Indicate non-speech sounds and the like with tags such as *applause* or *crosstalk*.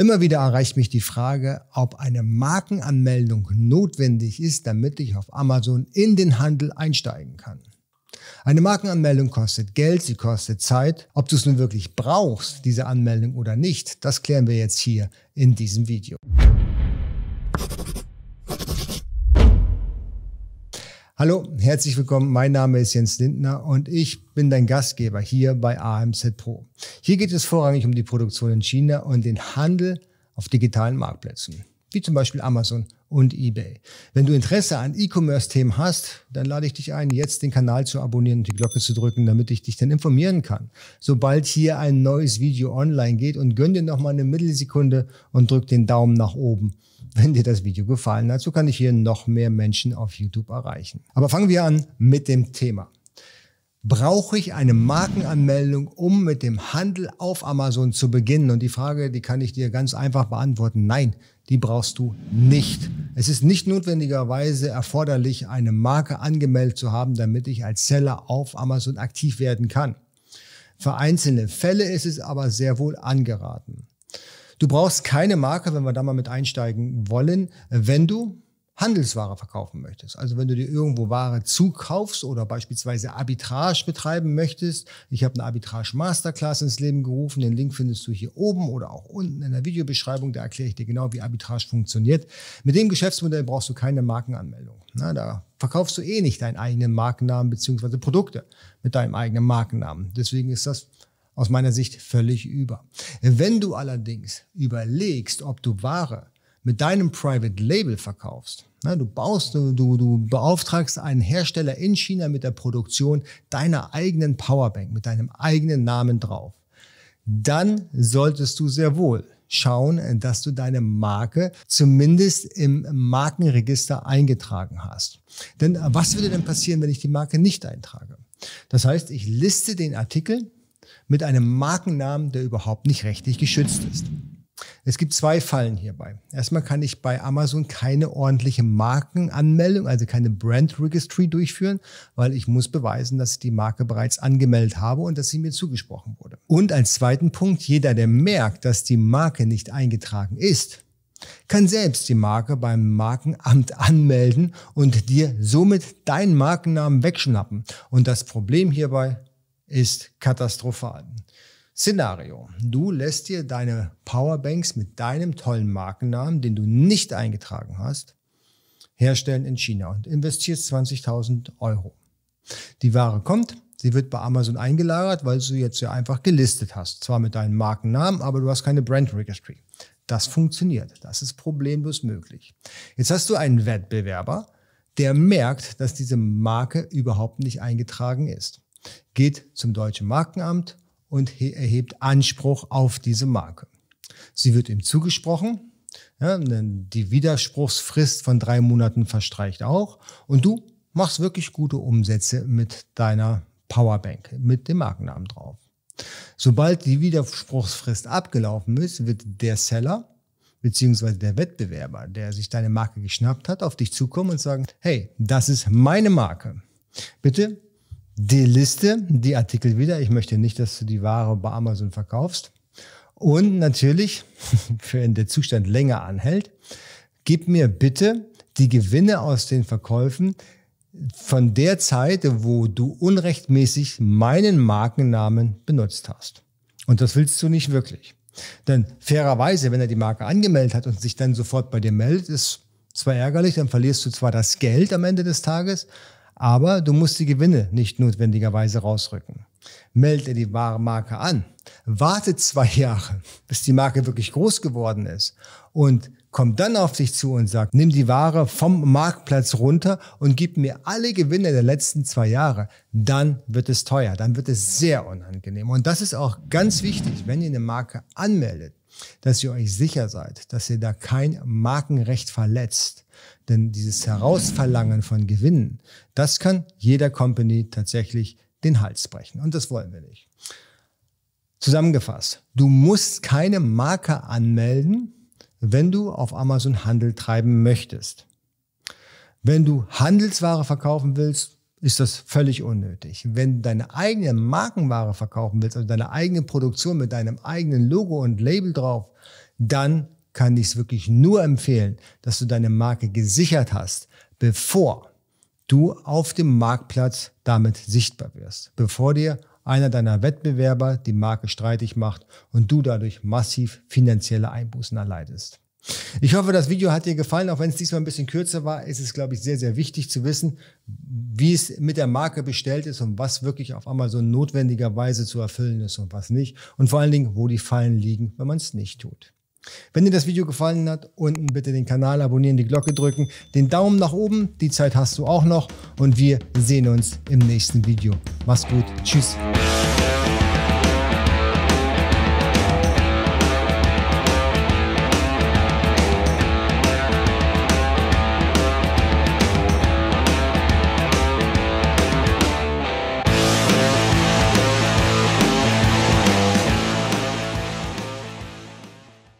Immer wieder erreicht mich die Frage, ob eine Markenanmeldung notwendig ist, damit ich auf Amazon in den Handel einsteigen kann. Eine Markenanmeldung kostet Geld, sie kostet Zeit. Ob du es nun wirklich brauchst, diese Anmeldung oder nicht, das klären wir jetzt hier in diesem Video. Hallo, herzlich willkommen. Mein Name ist Jens Lindner und ich bin dein Gastgeber hier bei AMZ Pro. Hier geht es vorrangig um die Produktion in China und den Handel auf digitalen Marktplätzen, wie zum Beispiel Amazon und eBay. Wenn du Interesse an E-Commerce-Themen hast, dann lade ich dich ein, jetzt den Kanal zu abonnieren und die Glocke zu drücken, damit ich dich dann informieren kann, sobald hier ein neues Video online geht und gönn dir noch mal eine Mittelsekunde und drück den Daumen nach oben wenn dir das Video gefallen hat. So kann ich hier noch mehr Menschen auf YouTube erreichen. Aber fangen wir an mit dem Thema. Brauche ich eine Markenanmeldung, um mit dem Handel auf Amazon zu beginnen? Und die Frage, die kann ich dir ganz einfach beantworten. Nein, die brauchst du nicht. Es ist nicht notwendigerweise erforderlich, eine Marke angemeldet zu haben, damit ich als Seller auf Amazon aktiv werden kann. Für einzelne Fälle ist es aber sehr wohl angeraten. Du brauchst keine Marke, wenn wir da mal mit einsteigen wollen, wenn du Handelsware verkaufen möchtest. Also wenn du dir irgendwo Ware zukaufst oder beispielsweise Arbitrage betreiben möchtest. Ich habe eine Arbitrage Masterclass ins Leben gerufen. Den Link findest du hier oben oder auch unten in der Videobeschreibung. Da erkläre ich dir genau, wie Arbitrage funktioniert. Mit dem Geschäftsmodell brauchst du keine Markenanmeldung. Na, da verkaufst du eh nicht deinen eigenen Markennamen beziehungsweise Produkte mit deinem eigenen Markennamen. Deswegen ist das aus meiner Sicht völlig über. Wenn du allerdings überlegst, ob du Ware mit deinem Private Label verkaufst, na, du baust, du, du, du beauftragst einen Hersteller in China mit der Produktion deiner eigenen Powerbank, mit deinem eigenen Namen drauf, dann solltest du sehr wohl schauen, dass du deine Marke zumindest im Markenregister eingetragen hast. Denn was würde denn passieren, wenn ich die Marke nicht eintrage? Das heißt, ich liste den Artikel mit einem Markennamen, der überhaupt nicht rechtlich geschützt ist. Es gibt zwei Fallen hierbei. Erstmal kann ich bei Amazon keine ordentliche Markenanmeldung, also keine Brand Registry durchführen, weil ich muss beweisen, dass ich die Marke bereits angemeldet habe und dass sie mir zugesprochen wurde. Und als zweiten Punkt, jeder, der merkt, dass die Marke nicht eingetragen ist, kann selbst die Marke beim Markenamt anmelden und dir somit deinen Markennamen wegschnappen. Und das Problem hierbei, ist katastrophal. Szenario. Du lässt dir deine Powerbanks mit deinem tollen Markennamen, den du nicht eingetragen hast, herstellen in China und investierst 20.000 Euro. Die Ware kommt, sie wird bei Amazon eingelagert, weil du jetzt ja einfach gelistet hast. Zwar mit deinem Markennamen, aber du hast keine Brand Registry. Das funktioniert. Das ist problemlos möglich. Jetzt hast du einen Wettbewerber, der merkt, dass diese Marke überhaupt nicht eingetragen ist geht zum Deutschen Markenamt und erhebt Anspruch auf diese Marke. Sie wird ihm zugesprochen, ja, die Widerspruchsfrist von drei Monaten verstreicht auch und du machst wirklich gute Umsätze mit deiner Powerbank, mit dem Markennamen drauf. Sobald die Widerspruchsfrist abgelaufen ist, wird der Seller beziehungsweise der Wettbewerber, der sich deine Marke geschnappt hat, auf dich zukommen und sagen, hey, das ist meine Marke. Bitte die Liste, die Artikel wieder. Ich möchte nicht, dass du die Ware bei Amazon verkaufst. Und natürlich, *laughs* wenn der Zustand länger anhält, gib mir bitte die Gewinne aus den Verkäufen von der Zeit, wo du unrechtmäßig meinen Markennamen benutzt hast. Und das willst du nicht wirklich. Denn fairerweise, wenn er die Marke angemeldet hat und sich dann sofort bei dir meldet, ist zwar ärgerlich, dann verlierst du zwar das Geld am Ende des Tages, aber du musst die Gewinne nicht notwendigerweise rausrücken. Meld dir die wahre Marke an. Warte zwei Jahre, bis die Marke wirklich groß geworden ist und komm dann auf dich zu und sag, nimm die Ware vom Marktplatz runter und gib mir alle Gewinne der letzten zwei Jahre. Dann wird es teuer, dann wird es sehr unangenehm. Und das ist auch ganz wichtig, wenn ihr eine Marke anmeldet, dass ihr euch sicher seid, dass ihr da kein Markenrecht verletzt. Denn dieses Herausverlangen von Gewinnen, das kann jeder Company tatsächlich den Hals brechen. Und das wollen wir nicht. Zusammengefasst, du musst keine Marke anmelden, wenn du auf Amazon Handel treiben möchtest. Wenn du Handelsware verkaufen willst, ist das völlig unnötig. Wenn du deine eigene Markenware verkaufen willst, also deine eigene Produktion mit deinem eigenen Logo und Label drauf, dann kann ich es wirklich nur empfehlen, dass du deine Marke gesichert hast, bevor du auf dem Marktplatz damit sichtbar wirst, bevor dir einer deiner Wettbewerber die Marke streitig macht und du dadurch massiv finanzielle Einbußen erleidest. Ich hoffe, das Video hat dir gefallen, auch wenn es diesmal ein bisschen kürzer war, ist es, glaube ich, sehr, sehr wichtig zu wissen, wie es mit der Marke bestellt ist und was wirklich auf Amazon notwendigerweise zu erfüllen ist und was nicht. Und vor allen Dingen, wo die Fallen liegen, wenn man es nicht tut. Wenn dir das Video gefallen hat, unten bitte den Kanal abonnieren, die Glocke drücken, den Daumen nach oben, die Zeit hast du auch noch und wir sehen uns im nächsten Video. Mach's gut, tschüss.